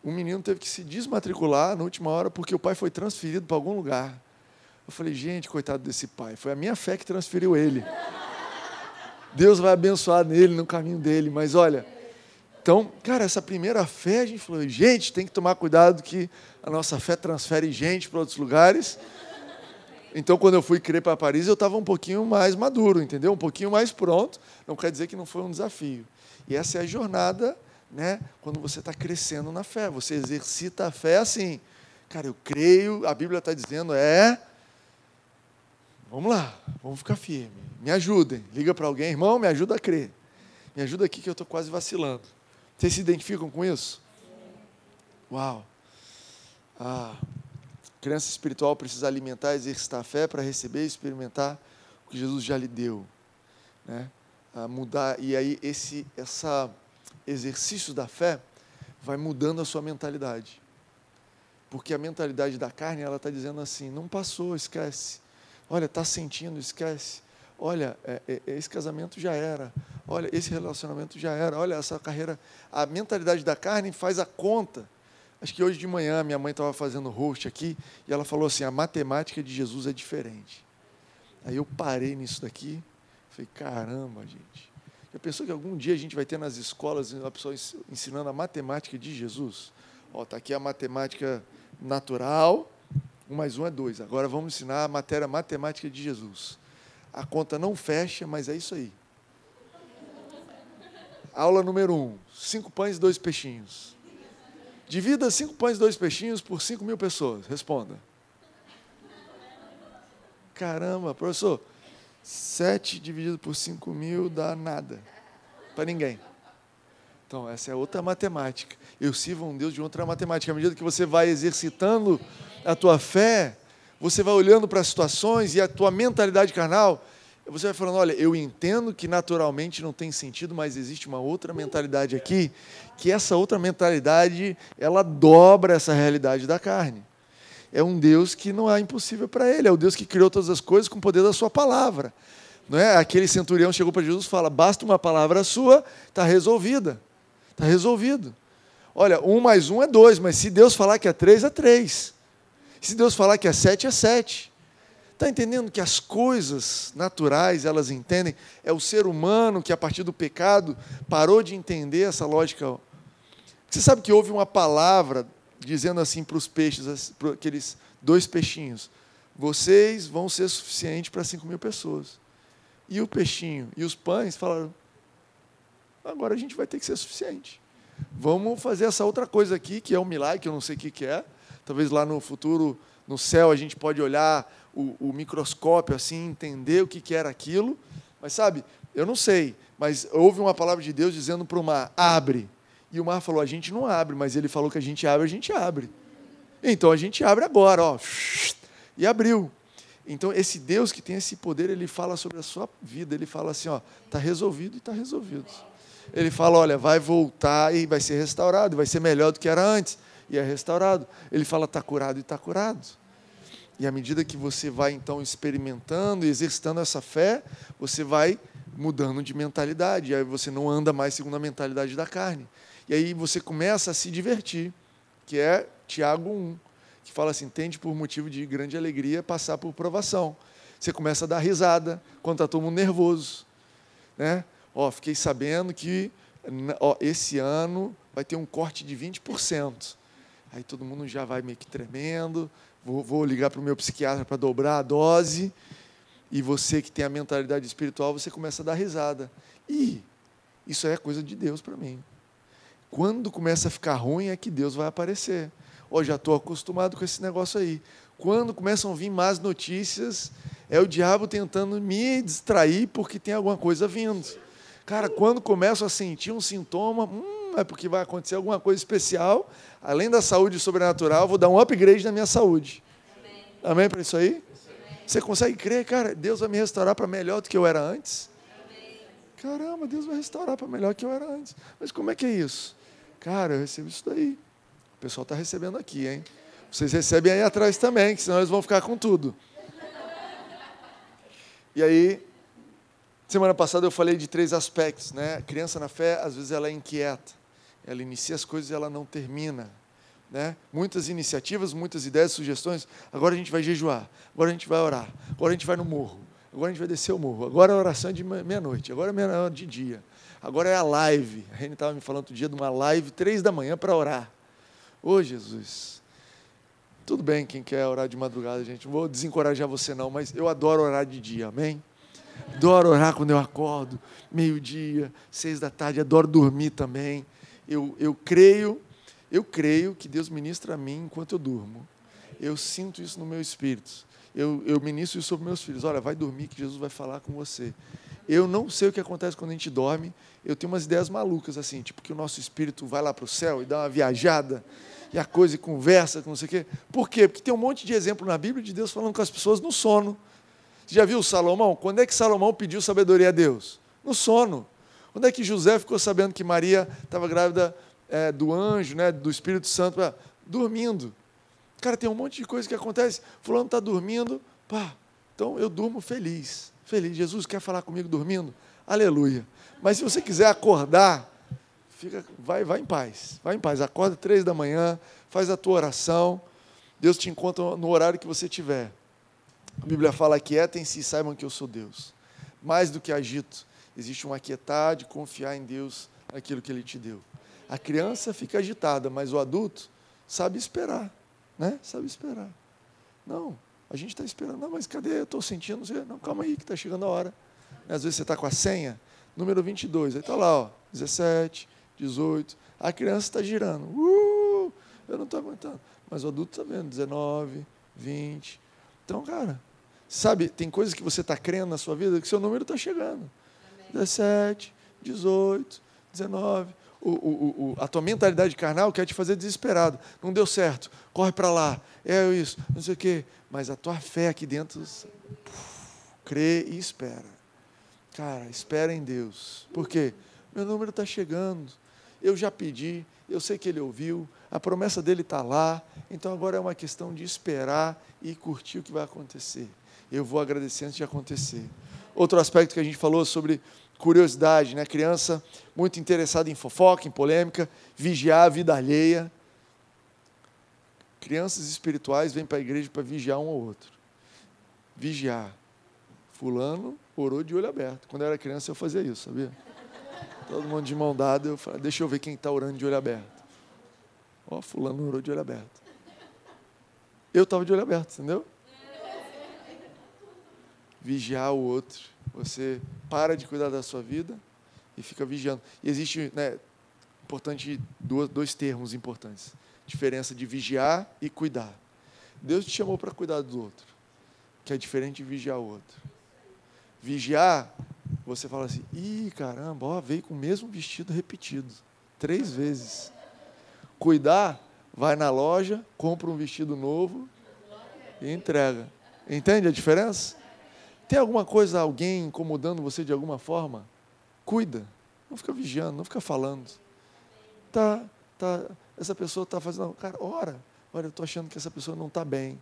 O menino teve que se desmatricular na última hora porque o pai foi transferido para algum lugar. Eu falei, gente, coitado desse pai. Foi a minha fé que transferiu ele. Deus vai abençoar nele, no caminho dele. Mas olha, então, cara, essa primeira fé, a gente falou, gente, tem que tomar cuidado que a nossa fé transfere gente para outros lugares. Então, quando eu fui crer para Paris, eu estava um pouquinho mais maduro, entendeu? Um pouquinho mais pronto. Não quer dizer que não foi um desafio. E essa é a jornada, né? Quando você está crescendo na fé, você exercita a fé assim. Cara, eu creio, a Bíblia está dizendo é. Vamos lá, vamos ficar firme. Me ajudem. Liga para alguém, irmão, me ajuda a crer. Me ajuda aqui que eu estou quase vacilando. Vocês se identificam com isso? Uau. Ah, criança espiritual precisa alimentar, exercitar a fé para receber e experimentar o que Jesus já lhe deu, né? Mudar e aí esse essa exercício da fé vai mudando a sua mentalidade, porque a mentalidade da carne ela está dizendo assim, não passou, esquece. Olha, está sentindo, esquece. Olha, é, é, esse casamento já era. Olha, esse relacionamento já era. Olha, essa carreira. A mentalidade da carne faz a conta Acho que hoje de manhã minha mãe estava fazendo host aqui e ela falou assim: a matemática de Jesus é diferente. Aí eu parei nisso daqui, falei: caramba, gente. Já pensou que algum dia a gente vai ter nas escolas uma pessoa ensinando a matemática de Jesus? Ó, está aqui a matemática natural, um mais um é dois. Agora vamos ensinar a matéria matemática de Jesus. A conta não fecha, mas é isso aí. Aula número um: cinco pães e dois peixinhos. Divida cinco pães e dois peixinhos por cinco mil pessoas. Responda. Caramba, professor, sete dividido por cinco mil dá nada. Para ninguém. Então, essa é outra matemática. Eu sirvo a um Deus de outra matemática. À medida que você vai exercitando a tua fé, você vai olhando para as situações e a tua mentalidade carnal você vai falando, olha, eu entendo que naturalmente não tem sentido, mas existe uma outra mentalidade aqui, que essa outra mentalidade, ela dobra essa realidade da carne. É um Deus que não é impossível para ele, é o Deus que criou todas as coisas com o poder da sua palavra. Não é? Aquele centurião chegou para Jesus e fala: basta uma palavra sua, está resolvida. Está resolvido. Olha, um mais um é dois, mas se Deus falar que é três, é três. Se Deus falar que é sete, é sete. Está entendendo que as coisas naturais elas entendem? É o ser humano que, a partir do pecado, parou de entender essa lógica. Você sabe que houve uma palavra dizendo assim para os peixes, para aqueles dois peixinhos: vocês vão ser suficiente para 5 mil pessoas. E o peixinho e os pães falaram: agora a gente vai ter que ser suficiente. Vamos fazer essa outra coisa aqui, que é um milagre, que eu não sei o que é. Talvez lá no futuro, no céu, a gente pode olhar o, o microscópio assim, entender o que, que era aquilo. Mas sabe, eu não sei. Mas houve uma palavra de Deus dizendo para o mar: abre. E o mar falou: a gente não abre, mas ele falou que a gente abre, a gente abre. Então a gente abre agora, ó. E abriu. Então esse Deus que tem esse poder, ele fala sobre a sua vida, ele fala assim, ó, está resolvido e está resolvido. Ele fala, olha, vai voltar e vai ser restaurado, vai ser melhor do que era antes, e é restaurado. Ele fala, está curado e está curado. E à medida que você vai então experimentando e exercitando essa fé, você vai mudando de mentalidade. Aí você não anda mais segundo a mentalidade da carne. E aí você começa a se divertir, que é Tiago 1, que fala assim: tende por motivo de grande alegria passar por provação. Você começa a dar risada quando está todo mundo nervoso. Né? Ó, fiquei sabendo que ó, esse ano vai ter um corte de 20%. Aí todo mundo já vai meio que tremendo. Vou, vou ligar para o meu psiquiatra para dobrar a dose. E você que tem a mentalidade espiritual, você começa a dar risada. E isso é coisa de Deus para mim. Quando começa a ficar ruim é que Deus vai aparecer. Ó, já estou acostumado com esse negócio aí. Quando começam a vir más notícias, é o diabo tentando me distrair porque tem alguma coisa vindo. Cara, quando começo a sentir um sintoma, hum, é porque vai acontecer alguma coisa especial. Além da saúde sobrenatural, vou dar um upgrade na minha saúde. Amém, Amém para isso aí? Amém. Você consegue crer, cara? Deus vai me restaurar para melhor do que eu era antes? Amém. Caramba, Deus vai restaurar para melhor do que eu era antes. Mas como é que é isso? Cara, eu recebo isso daí. O pessoal está recebendo aqui, hein? Vocês recebem aí atrás também, que senão eles vão ficar com tudo. E aí, Semana passada eu falei de três aspectos, né? A criança na fé, às vezes ela é inquieta. Ela inicia as coisas e ela não termina, né? Muitas iniciativas, muitas ideias, sugestões. Agora a gente vai jejuar, agora a gente vai orar, agora a gente vai no morro, agora a gente vai descer o morro, agora a oração é de meia-noite, agora é meia de dia, agora é a live. A Reni estava me falando outro dia de uma live, três da manhã, para orar. Ô Jesus, tudo bem quem quer orar de madrugada, gente. Não vou desencorajar você não, mas eu adoro orar de dia, amém? Adoro orar quando eu acordo, meio-dia, seis da tarde, adoro dormir também. Eu, eu creio, eu creio que Deus ministra a mim enquanto eu durmo. Eu sinto isso no meu espírito. Eu, eu ministro isso sobre meus filhos. Olha, vai dormir que Jesus vai falar com você. Eu não sei o que acontece quando a gente dorme. Eu tenho umas ideias malucas, assim, tipo que o nosso espírito vai lá para o céu e dá uma viajada, e a coisa e conversa, não sei o quê. Por quê? Porque tem um monte de exemplo na Bíblia de Deus falando com as pessoas no sono. Você já viu Salomão? Quando é que Salomão pediu sabedoria a Deus? No sono. Quando é que José ficou sabendo que Maria estava grávida é, do anjo, né, do Espírito Santo? Dormindo. Cara, tem um monte de coisa que acontece. Fulano está dormindo, pá, então eu durmo feliz. Feliz. Jesus quer falar comigo dormindo? Aleluia. Mas se você quiser acordar, fica, vai, vai em paz. Vai em paz. Acorda três da manhã, faz a tua oração. Deus te encontra no horário que você tiver. A Bíblia fala: quietem-se e saibam que eu sou Deus. Mais do que agito, existe uma quietar de confiar em Deus naquilo que Ele te deu. A criança fica agitada, mas o adulto sabe esperar, né? Sabe esperar. Não, a gente está esperando. Não, mas cadê? Eu estou sentindo. Não, calma aí, que está chegando a hora. Às vezes você está com a senha, número 22, aí está lá, ó, 17, 18. A criança está girando. Uh, eu não estou aguentando. Mas o adulto está vendo, 19, 20, então, cara, sabe, tem coisas que você está crendo na sua vida que seu número está chegando. Amém. 17, 18, 19. O, o, a tua mentalidade carnal quer te fazer desesperado. Não deu certo, corre para lá, é isso, não sei o quê. Mas a tua fé aqui dentro, puf, crê e espera. Cara, espera em Deus. Por quê? Meu número está chegando. Eu já pedi, eu sei que ele ouviu, a promessa dele está lá, então agora é uma questão de esperar e curtir o que vai acontecer. Eu vou agradecer antes de acontecer. Outro aspecto que a gente falou sobre curiosidade, né? Criança muito interessada em fofoca, em polêmica, vigiar a vida alheia. Crianças espirituais vêm para a igreja para vigiar um ou outro. Vigiar. Fulano orou de olho aberto. Quando eu era criança eu fazia isso, sabia? Todo mundo de mão dada, eu falei, deixa eu ver quem está orando de olho aberto. Ó, fulano orou de olho aberto. Eu estava de olho aberto, entendeu? Vigiar o outro. Você para de cuidar da sua vida e fica vigiando. E existe, né, importante, dois, dois termos importantes. Diferença de vigiar e cuidar. Deus te chamou para cuidar do outro, que é diferente de vigiar o outro. Vigiar, você fala assim, ih, caramba, ó, veio com o mesmo vestido repetido, três vezes. Cuidar, vai na loja, compra um vestido novo e entrega. Entende a diferença? Tem alguma coisa, alguém incomodando você de alguma forma? Cuida. Não fica vigiando, não fica falando. Tá, tá, essa pessoa está fazendo. Cara, ora. Olha, eu estou achando que essa pessoa não está bem.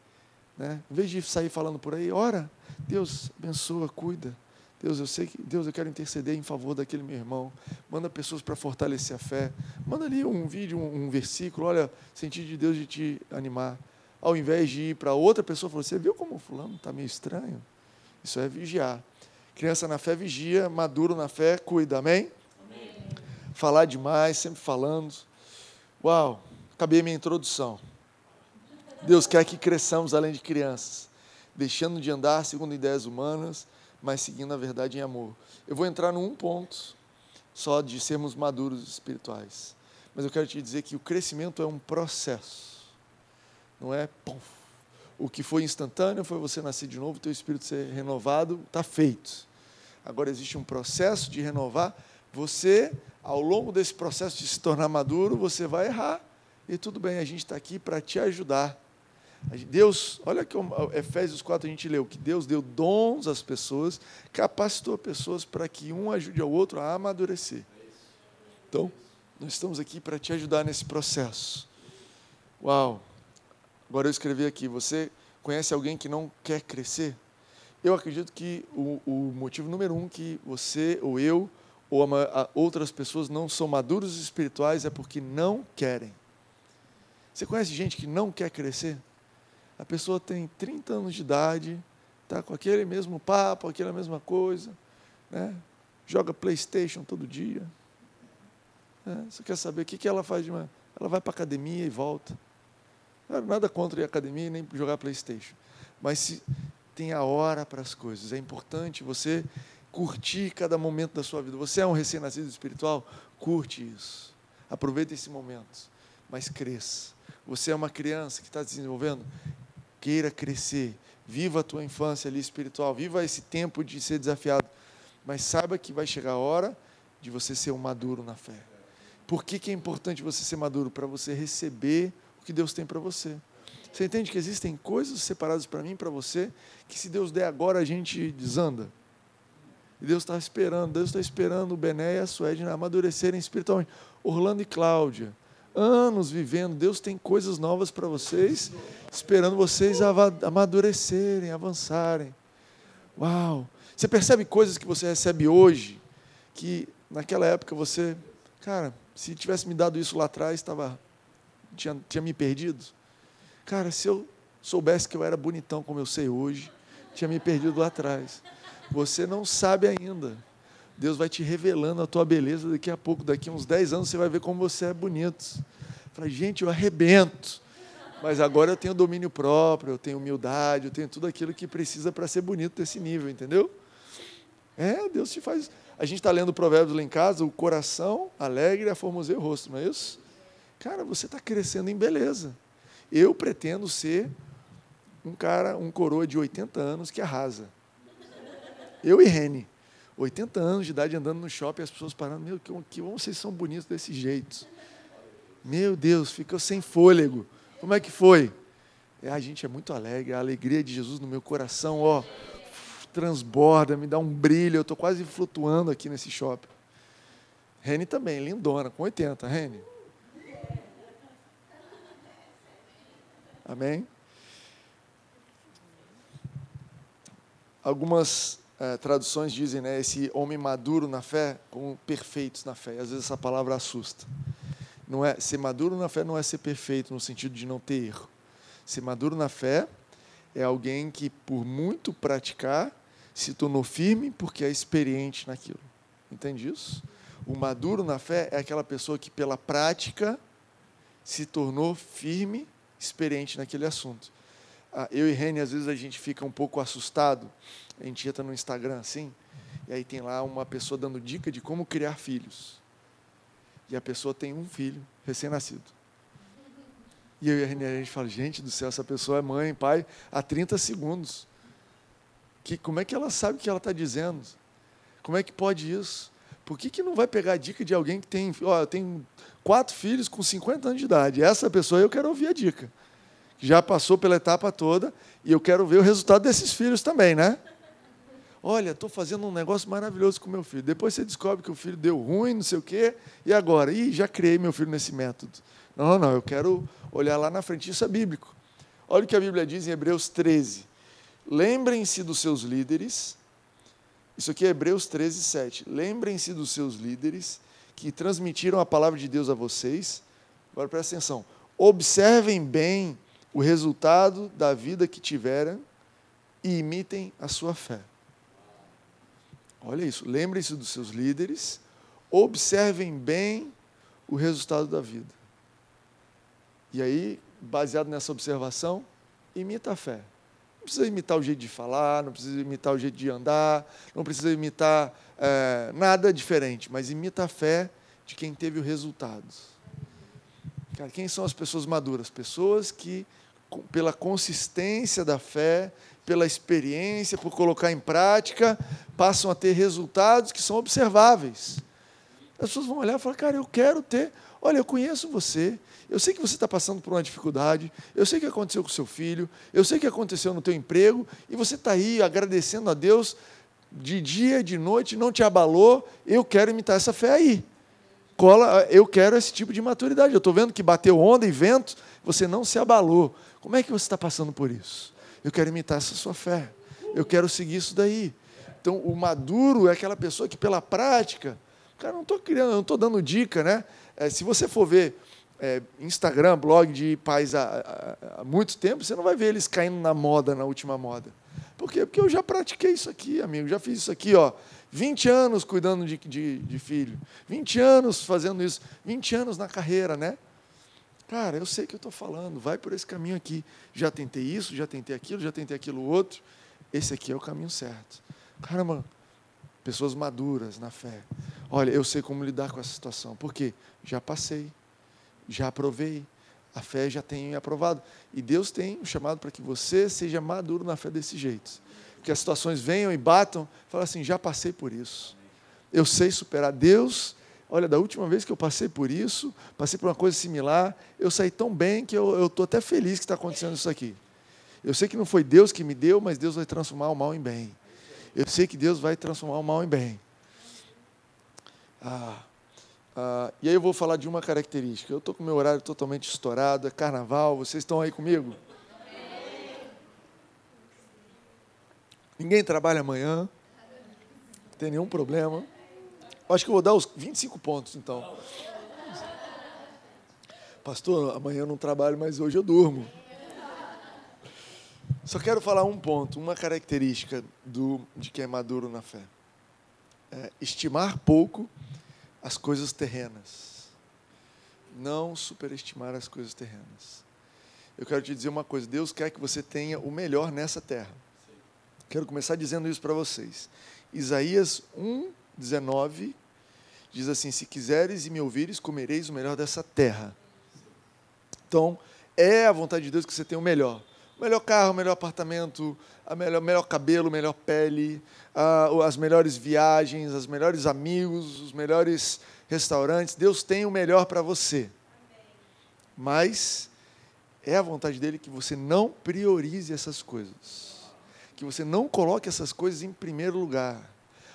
Né? Em vez de sair falando por aí, ora. Deus abençoa, cuida. Deus, eu sei que Deus, eu quero interceder em favor daquele meu irmão. Manda pessoas para fortalecer a fé. Manda ali um vídeo, um, um versículo. Olha, sentido de Deus de te animar. Ao invés de ir para outra pessoa, falar, você viu como o fulano está meio estranho? Isso é vigiar. Criança na fé vigia, maduro na fé cuida. Amém? Amém. Falar demais, sempre falando. Uau, acabei a minha introdução. Deus quer que cresçamos além de crianças, deixando de andar segundo ideias humanas, mas seguindo a verdade em amor. Eu vou entrar num ponto só de sermos maduros espirituais. Mas eu quero te dizer que o crescimento é um processo. Não é pum, o que foi instantâneo foi você nascer de novo, teu espírito ser renovado, está feito. Agora existe um processo de renovar. Você, ao longo desse processo de se tornar maduro, você vai errar. E tudo bem, a gente está aqui para te ajudar. Deus, olha que Efésios 4 a gente leu, que Deus deu dons às pessoas, capacitou pessoas para que um ajude ao outro a amadurecer. Então, nós estamos aqui para te ajudar nesse processo. Uau! Agora eu escrevi aqui: você conhece alguém que não quer crescer? Eu acredito que o, o motivo número um que você ou eu ou a, a, outras pessoas não são maduros espirituais é porque não querem. Você conhece gente que não quer crescer? A pessoa tem 30 anos de idade, está com aquele mesmo papo, aquela mesma coisa, né? joga Playstation todo dia. Né? Você quer saber o que, que ela faz de uma. Ela vai para a academia e volta. Nada contra à academia nem jogar Playstation. Mas se tem a hora para as coisas. É importante você curtir cada momento da sua vida. Você é um recém-nascido espiritual? Curte isso. Aproveite esse momento. Mas cresça. Você é uma criança que está se desenvolvendo? Queira crescer. Viva a tua infância ali espiritual. Viva esse tempo de ser desafiado. Mas saiba que vai chegar a hora de você ser um maduro na fé. Por que, que é importante você ser maduro? Para você receber o que Deus tem para você. Você entende que existem coisas separadas para mim para você, que se Deus der agora, a gente desanda? E Deus está esperando, Deus está esperando o Bené e a Suede amadurecerem espiritualmente. Orlando e Cláudia, anos vivendo, Deus tem coisas novas para vocês, esperando vocês amadurecerem, avançarem. Uau! Você percebe coisas que você recebe hoje, que naquela época você, cara, se tivesse me dado isso lá atrás, estava tinha, tinha me perdido? Cara, se eu soubesse que eu era bonitão como eu sei hoje, tinha me perdido lá atrás. Você não sabe ainda. Deus vai te revelando a tua beleza daqui a pouco, daqui a uns 10 anos você vai ver como você é bonito. Fala, gente, eu arrebento. Mas agora eu tenho domínio próprio, eu tenho humildade, eu tenho tudo aquilo que precisa para ser bonito desse nível, entendeu? É, Deus te faz. A gente está lendo Provérbios lá em casa, o coração alegre aformoseia o rosto, não é isso? Cara, você está crescendo em beleza. Eu pretendo ser um cara, um coroa de 80 anos que arrasa. Eu e Rene. 80 anos de idade andando no shopping, as pessoas parando, meu, que, que vocês são bonitos desse jeito. Meu Deus, ficou sem fôlego. Como é que foi? É, a gente é muito alegre, a alegria de Jesus no meu coração, ó, transborda, me dá um brilho, eu estou quase flutuando aqui nesse shopping. Rene também, lindona, com 80, Rene. Amém? Algumas é, traduções dizem, né, esse homem maduro na fé, como perfeitos na fé. Às vezes essa palavra assusta. Não é ser maduro na fé não é ser perfeito no sentido de não ter erro. Ser maduro na fé é alguém que, por muito praticar, se tornou firme porque é experiente naquilo. Entende isso? O maduro na fé é aquela pessoa que, pela prática, se tornou firme, experiente naquele assunto. Ah, eu e Reni, às vezes, a gente fica um pouco assustado. A gente entra no Instagram assim, e aí tem lá uma pessoa dando dica de como criar filhos. E a pessoa tem um filho recém-nascido. E eu e a a gente fala, gente do céu, essa pessoa é mãe, pai, há 30 segundos. Que, como é que ela sabe o que ela está dizendo? Como é que pode isso? Por que, que não vai pegar a dica de alguém que tem, ó, tem quatro filhos com 50 anos de idade? Essa pessoa eu quero ouvir a dica. Já passou pela etapa toda e eu quero ver o resultado desses filhos também, né? Olha, estou fazendo um negócio maravilhoso com meu filho. Depois você descobre que o filho deu ruim, não sei o quê, e agora? Ih, já criei meu filho nesse método. Não, não, não, eu quero olhar lá na frente, isso é bíblico. Olha o que a Bíblia diz em Hebreus 13. Lembrem-se dos seus líderes. Isso aqui é Hebreus 13, 7. Lembrem-se dos seus líderes que transmitiram a palavra de Deus a vocês. Agora presta atenção. Observem bem o resultado da vida que tiveram e imitem a sua fé. Olha isso. Lembrem-se dos seus líderes. Observem bem o resultado da vida. E aí, baseado nessa observação, imita a fé. Não precisa imitar o jeito de falar, não precisa imitar o jeito de andar, não precisa imitar é, nada diferente, mas imita a fé de quem teve o resultado. Cara, quem são as pessoas maduras? Pessoas que, pela consistência da fé, pela experiência, por colocar em prática, passam a ter resultados que são observáveis. As pessoas vão olhar e falar, cara, eu quero ter. Olha, eu conheço você, eu sei que você está passando por uma dificuldade, eu sei o que aconteceu com seu filho, eu sei que aconteceu no teu emprego, e você está aí agradecendo a Deus de dia, de noite, não te abalou, eu quero imitar essa fé aí. Cola, eu quero esse tipo de maturidade. Eu estou vendo que bateu onda e vento, você não se abalou. Como é que você está passando por isso? Eu quero imitar essa sua fé. Eu quero seguir isso daí. Então, o maduro é aquela pessoa que, pela prática, cara, não estou criando, não estou dando dica, né? É, se você for ver é, Instagram, blog de pais há, há, há, muito tempo, você não vai ver eles caindo na moda, na última moda. Por quê? Porque eu já pratiquei isso aqui, amigo, já fiz isso aqui, ó. 20 anos cuidando de, de, de filho, 20 anos fazendo isso, 20 anos na carreira, né? Cara, eu sei que eu estou falando, vai por esse caminho aqui. Já tentei isso, já tentei aquilo, já tentei aquilo outro. Esse aqui é o caminho certo. Caramba, pessoas maduras na fé. Olha, eu sei como lidar com essa situação. Por quê? Já passei já aprovei, a fé já tem aprovado. E Deus tem um chamado para que você seja maduro na fé desse jeito. Que as situações venham e batam, fala assim: já passei por isso. Eu sei superar. Deus, olha, da última vez que eu passei por isso, passei por uma coisa similar, eu saí tão bem que eu estou até feliz que está acontecendo isso aqui. Eu sei que não foi Deus que me deu, mas Deus vai transformar o mal em bem. Eu sei que Deus vai transformar o mal em bem. Ah, ah, e aí eu vou falar de uma característica. Eu estou com meu horário totalmente estourado, é carnaval, vocês estão aí comigo? Ninguém trabalha amanhã, não tem nenhum problema. Acho que eu vou dar os 25 pontos, então. Pastor, amanhã eu não trabalho, mas hoje eu durmo. Só quero falar um ponto, uma característica do, de quem é maduro na fé. É estimar pouco as coisas terrenas. Não superestimar as coisas terrenas. Eu quero te dizer uma coisa: Deus quer que você tenha o melhor nessa terra. Quero começar dizendo isso para vocês. Isaías 1, 19 diz assim: Se quiseres e me ouvires, comereis o melhor dessa terra. Então, é a vontade de Deus que você tenha o melhor. Melhor carro, melhor apartamento, o melhor, melhor cabelo, melhor pele, as melhores viagens, os melhores amigos, os melhores restaurantes. Deus tem o melhor para você. Mas é a vontade dele que você não priorize essas coisas. Que você não coloque essas coisas em primeiro lugar.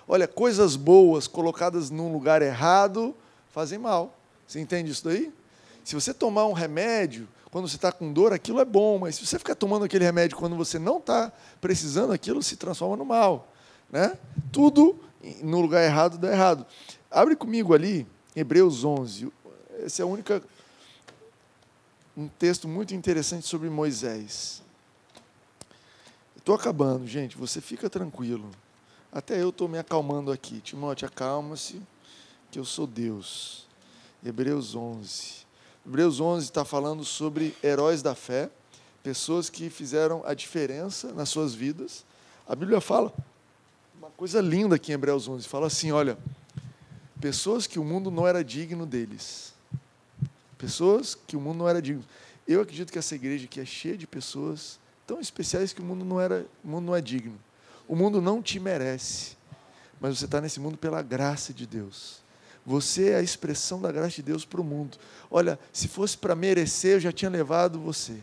Olha, coisas boas colocadas num lugar errado fazem mal. Você entende isso daí? Se você tomar um remédio quando você está com dor, aquilo é bom, mas se você ficar tomando aquele remédio quando você não está precisando, aquilo se transforma no mal. Né? Tudo no lugar errado dá errado. Abre comigo ali, Hebreus 11. Esse é a única um texto muito interessante sobre Moisés. Estou acabando, gente. Você fica tranquilo. Até eu estou me acalmando aqui. Timóteo, acalma-se, que eu sou Deus. Hebreus 11. Hebreus 11 está falando sobre heróis da fé, pessoas que fizeram a diferença nas suas vidas. A Bíblia fala uma coisa linda aqui em Hebreus 11. Fala assim: olha, pessoas que o mundo não era digno deles. Pessoas que o mundo não era digno. Eu acredito que essa igreja aqui é cheia de pessoas tão especiais que o mundo não, era, o mundo não é digno. O mundo não te merece, mas você está nesse mundo pela graça de Deus. Você é a expressão da graça de Deus para o mundo. Olha, se fosse para merecer, eu já tinha levado você.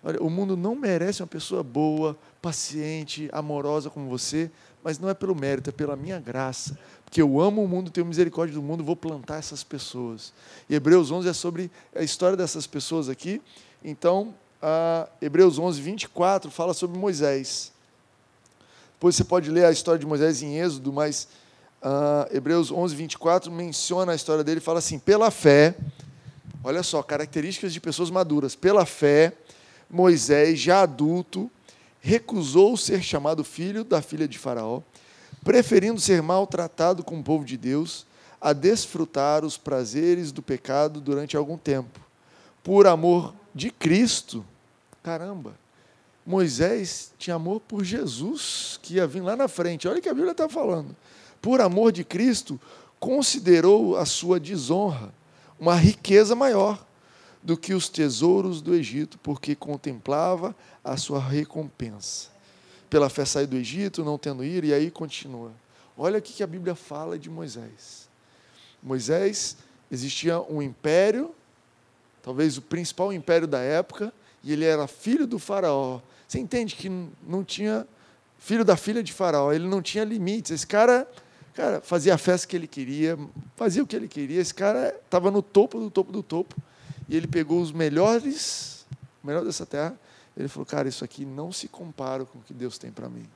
Olha, o mundo não merece uma pessoa boa, paciente, amorosa como você, mas não é pelo mérito, é pela minha graça. Porque eu amo o mundo, tenho misericórdia do mundo, vou plantar essas pessoas. E Hebreus 11 é sobre a história dessas pessoas aqui. Então, Hebreus 11, 24 fala sobre Moisés. Depois você pode ler a história de Moisés em Êxodo, mas ah, Hebreus 11, 24 menciona a história dele fala assim: pela fé, olha só, características de pessoas maduras. Pela fé, Moisés, já adulto, recusou ser chamado filho da filha de Faraó, preferindo ser maltratado com o povo de Deus, a desfrutar os prazeres do pecado durante algum tempo. Por amor de Cristo, caramba, Moisés tinha amor por Jesus, que ia vir lá na frente. Olha o que a Bíblia está falando. Por amor de Cristo, considerou a sua desonra uma riqueza maior do que os tesouros do Egito, porque contemplava a sua recompensa. Pela fé saiu do Egito, não tendo ir, e aí continua. Olha o que a Bíblia fala de Moisés. Moisés existia um império, talvez o principal império da época, e ele era filho do faraó. Você entende que não tinha filho da filha de faraó, ele não tinha limites. Esse cara, cara fazia a festa que ele queria, fazia o que ele queria. Esse cara estava no topo do topo do topo. E ele pegou os melhores, o melhor dessa terra. Ele falou: "Cara, isso aqui não se compara com o que Deus tem para mim".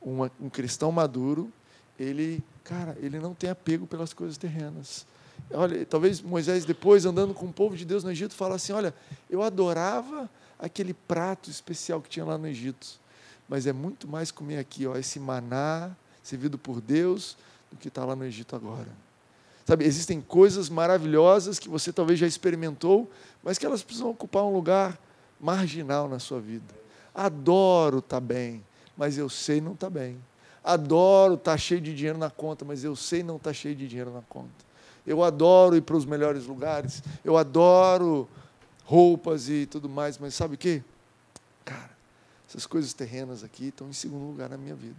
Uma, um cristão maduro, ele, cara, ele não tem apego pelas coisas terrenas. Olha, talvez Moisés depois andando com o povo de Deus no Egito fala assim: "Olha, eu adorava aquele prato especial que tinha lá no Egito, mas é muito mais comer aqui, ó, esse maná servido por Deus do que está lá no Egito agora". Sabe, existem coisas maravilhosas que você talvez já experimentou, mas que elas precisam ocupar um lugar marginal na sua vida. Adoro estar tá bem, mas eu sei não estar tá bem. Adoro estar tá cheio de dinheiro na conta, mas eu sei não estar cheio de dinheiro na conta. Eu adoro ir para os melhores lugares. Eu adoro roupas e tudo mais, mas sabe o que? Cara, essas coisas terrenas aqui estão em segundo lugar na minha vida.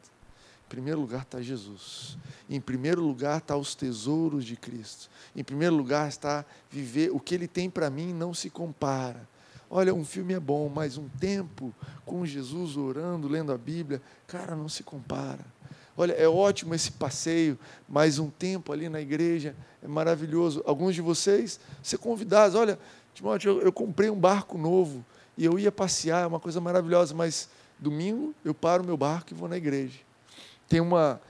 Primeiro lugar está Jesus. Em primeiro lugar está os tesouros de Cristo. Em primeiro lugar está viver o que Ele tem para mim não se compara. Olha, um filme é bom, mas um tempo com Jesus orando, lendo a Bíblia, cara, não se compara. Olha, é ótimo esse passeio, mas um tempo ali na igreja é maravilhoso. Alguns de vocês, ser convidados, olha, Timóteo, eu, eu comprei um barco novo e eu ia passear, é uma coisa maravilhosa, mas domingo eu paro meu barco e vou na igreja. Tem uma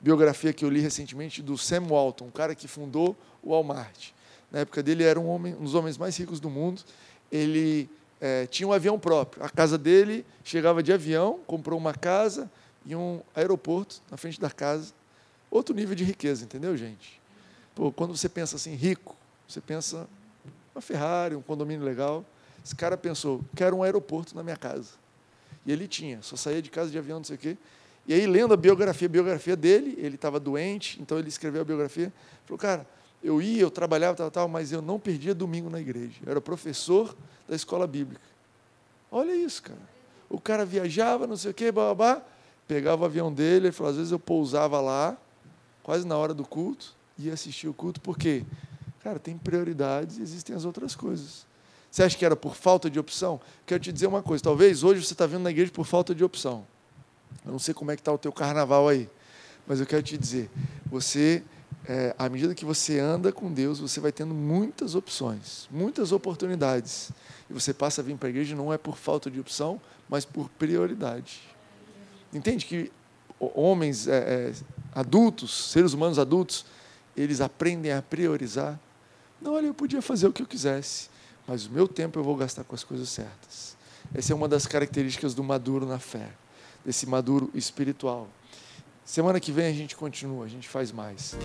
biografia que eu li recentemente do Sam Walton, um cara que fundou o Walmart. Na época dele era um, homem, um dos homens mais ricos do mundo. Ele é, tinha um avião próprio. A casa dele chegava de avião, comprou uma casa, em um aeroporto na frente da casa. Outro nível de riqueza, entendeu, gente? Pô, quando você pensa assim, rico, você pensa uma Ferrari, um condomínio legal. Esse cara pensou, quero um aeroporto na minha casa. E ele tinha, só saía de casa de avião, não sei o quê. E aí, lendo a biografia, a biografia dele, ele estava doente, então ele escreveu a biografia. Falou, cara, eu ia, eu trabalhava, tal, tal, mas eu não perdia domingo na igreja. Eu era professor da escola bíblica. Olha isso, cara. O cara viajava, não sei o quê, babá pegava o avião dele, ele falou, às vezes eu pousava lá, quase na hora do culto, ia assistir o culto, porque, cara, tem prioridades e existem as outras coisas. Você acha que era por falta de opção? Quero te dizer uma coisa, talvez hoje você está vindo na igreja por falta de opção. Eu não sei como é que está o teu carnaval aí, mas eu quero te dizer, você, é, à medida que você anda com Deus, você vai tendo muitas opções, muitas oportunidades. E você passa a vir para a igreja não é por falta de opção, mas por prioridade. Entende que homens é, é, adultos, seres humanos adultos, eles aprendem a priorizar. Não, olha, eu podia fazer o que eu quisesse, mas o meu tempo eu vou gastar com as coisas certas. Essa é uma das características do maduro na fé, desse maduro espiritual. Semana que vem a gente continua, a gente faz mais.